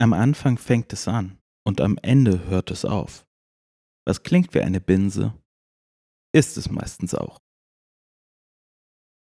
Am Anfang fängt es an und am Ende hört es auf. Was klingt wie eine Binse, ist es meistens auch.